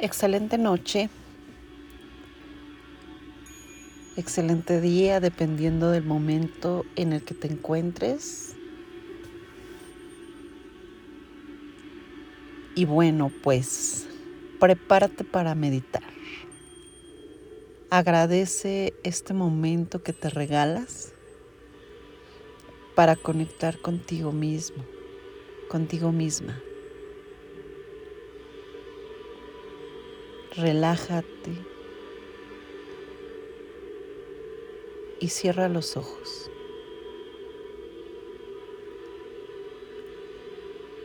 excelente noche, excelente día dependiendo del momento en el que te encuentres. Y bueno, pues prepárate para meditar. Agradece este momento que te regalas para conectar contigo mismo, contigo misma. Relájate y cierra los ojos.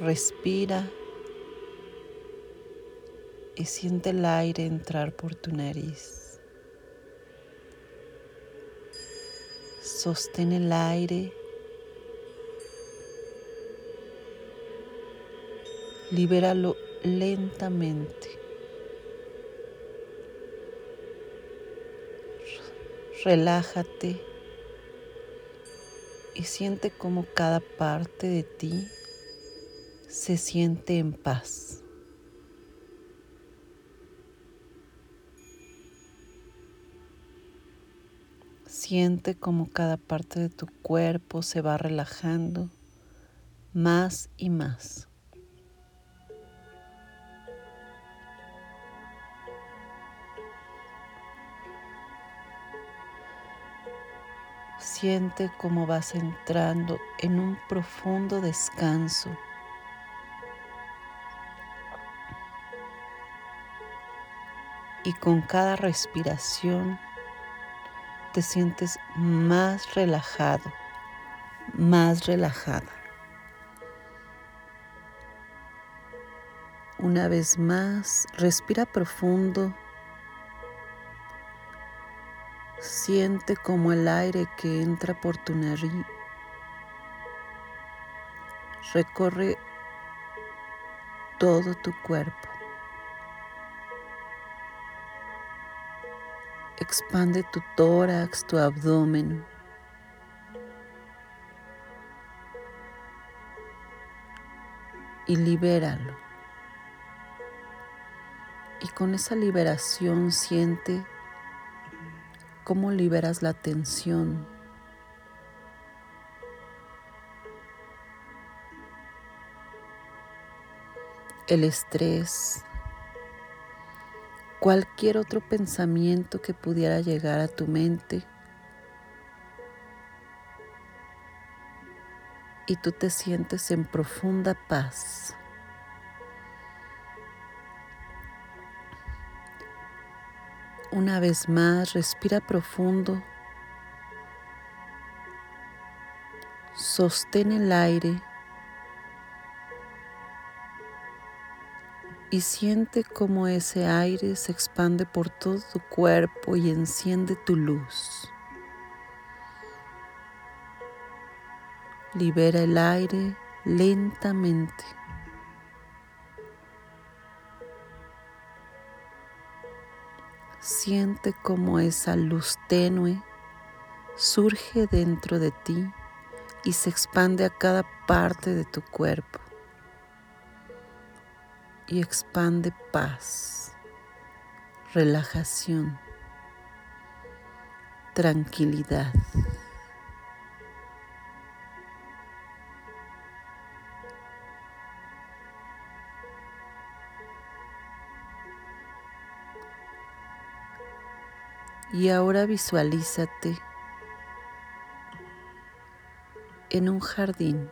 Respira y siente el aire entrar por tu nariz. Sostén el aire. Libéralo lentamente. Relájate y siente como cada parte de ti se siente en paz. Siente como cada parte de tu cuerpo se va relajando más y más. Siente cómo vas entrando en un profundo descanso. Y con cada respiración te sientes más relajado, más relajada. Una vez más, respira profundo Siente como el aire que entra por tu nariz recorre todo tu cuerpo. Expande tu tórax, tu abdomen. Y libéralo. Y con esa liberación siente cómo liberas la tensión. El estrés, cualquier otro pensamiento que pudiera llegar a tu mente y tú te sientes en profunda paz. Una vez más, respira profundo. Sostén el aire y siente cómo ese aire se expande por todo tu cuerpo y enciende tu luz. Libera el aire lentamente. Siente como esa luz tenue surge dentro de ti y se expande a cada parte de tu cuerpo. Y expande paz, relajación, tranquilidad. Y ahora visualízate en un jardín,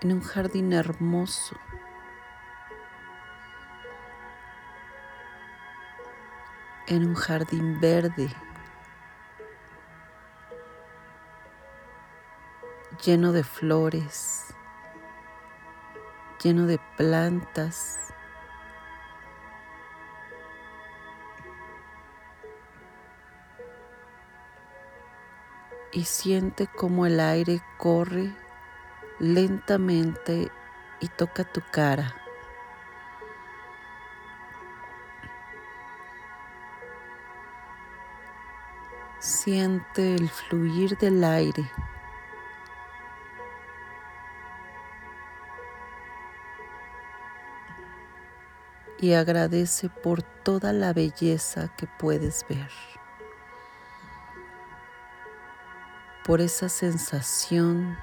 en un jardín hermoso. en un jardín verde, lleno de flores, lleno de plantas, y siente como el aire corre lentamente y toca tu cara. Siente el fluir del aire. y agradece por toda la belleza que puedes ver, por esa sensación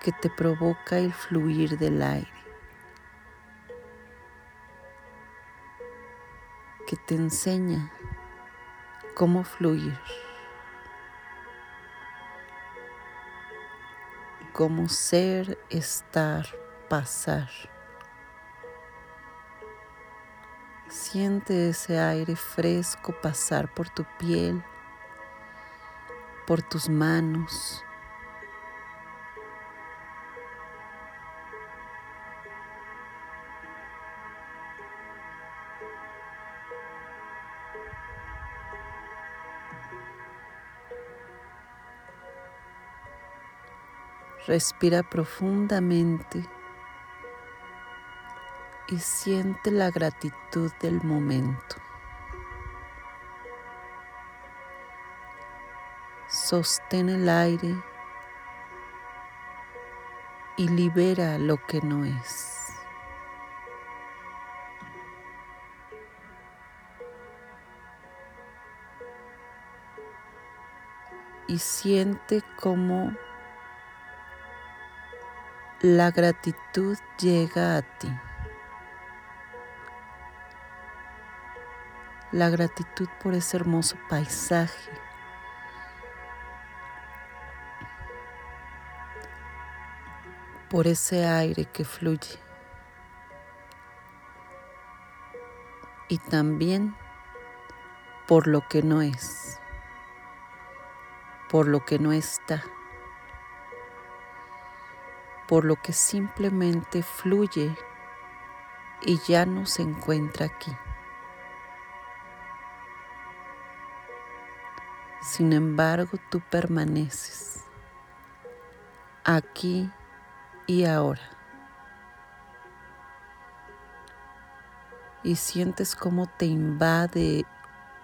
que te provoca el fluir del aire, que te enseña cómo fluir, cómo ser, estar, pasar. Siente ese aire fresco pasar por tu piel, por tus manos. Respira profundamente y siente la gratitud del momento. Sostén el aire y libera lo que no es. Y siente cómo la gratitud llega a ti. la gratitud por ese hermoso paisaje. Por ese aire que fluye. Y también por lo que no es, por lo que no está, por lo que simplemente fluye y ya no se encuentra aquí. Sin embargo, tú permaneces aquí y ahora. Y sientes cómo te invade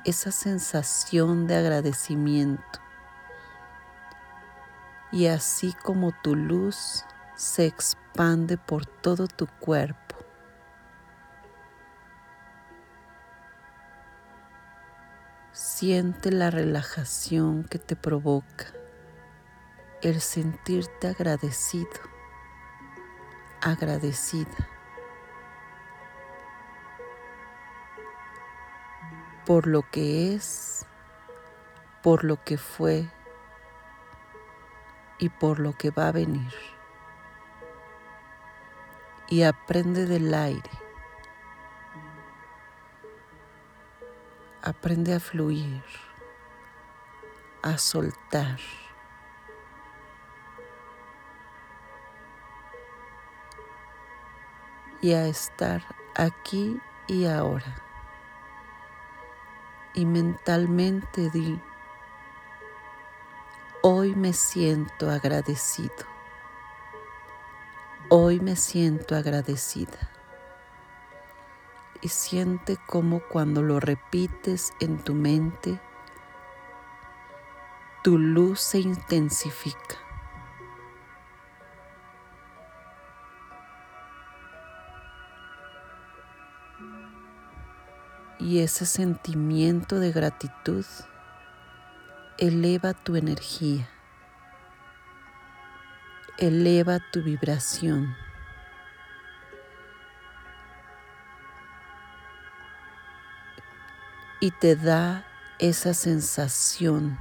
esa sensación de agradecimiento. Y así como tu luz se expande por todo tu cuerpo Siente la relajación que te provoca el sentirte agradecido, agradecida por lo que es, por lo que fue y por lo que va a venir. Y aprende del aire Aprende a fluir, a soltar. Y a estar aquí y ahora. Y mentalmente di, hoy me siento agradecido. Hoy me siento agradecida y siente como cuando lo repites en tu mente, tu luz se intensifica. Y ese sentimiento de gratitud eleva tu energía, eleva tu vibración. y te da esa sensación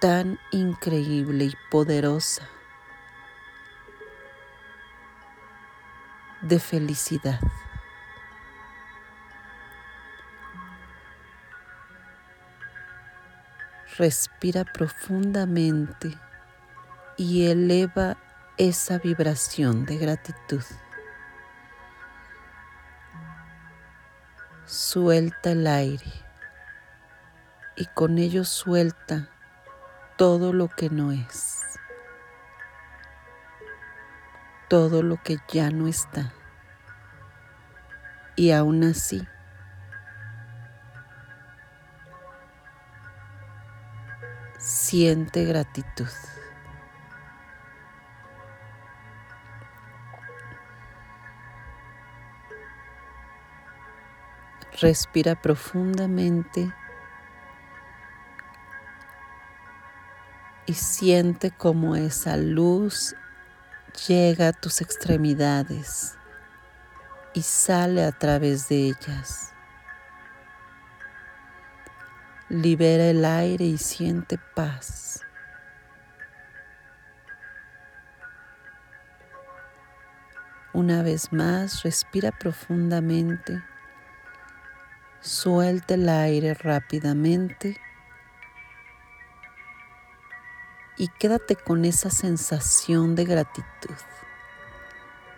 tan increíble y poderosa de felicidad. Respira profundamente y eleva esa vibración de gratitud. Suelta el aire y con ello suelta todo lo que no es, todo lo que ya no está. Y aún así, siente gratitud. Respira profundamente y siente cómo esa luz llega a tus extremidades y sale a través de ellas. Libera el aire y siente paz. Una vez más, respira profundamente Suelta el aire rápidamente y quédate con esa sensación de gratitud,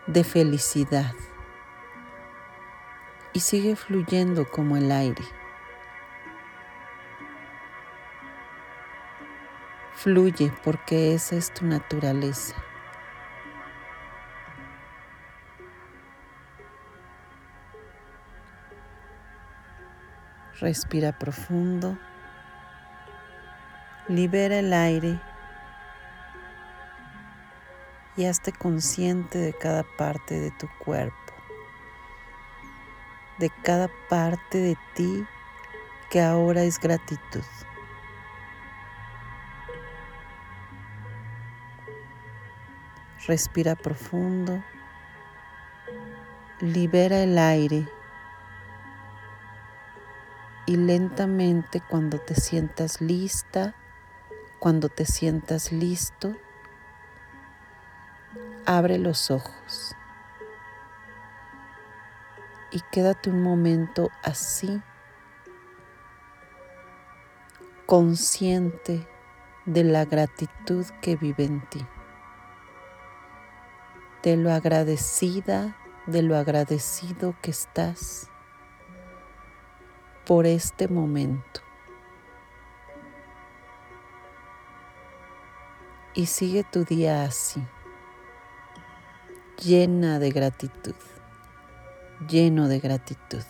de felicidad y sigue fluyendo como el aire. Fluye porque esa es tu naturaleza. Respira profundo. Libera el aire y hazte consciente de cada parte de tu cuerpo, de cada parte de ti que ahora es gratitud. Respira profundo, libera el aire. Y lentamente cuando te sientas lista, cuando te sientas listo, abre los ojos. Y quédate un momento así, consciente de la gratitud que vive en ti, de lo agradecida, de lo agradecido que estás por este momento. Y sigue tu día así, llena de gratitud, lleno de gratitud.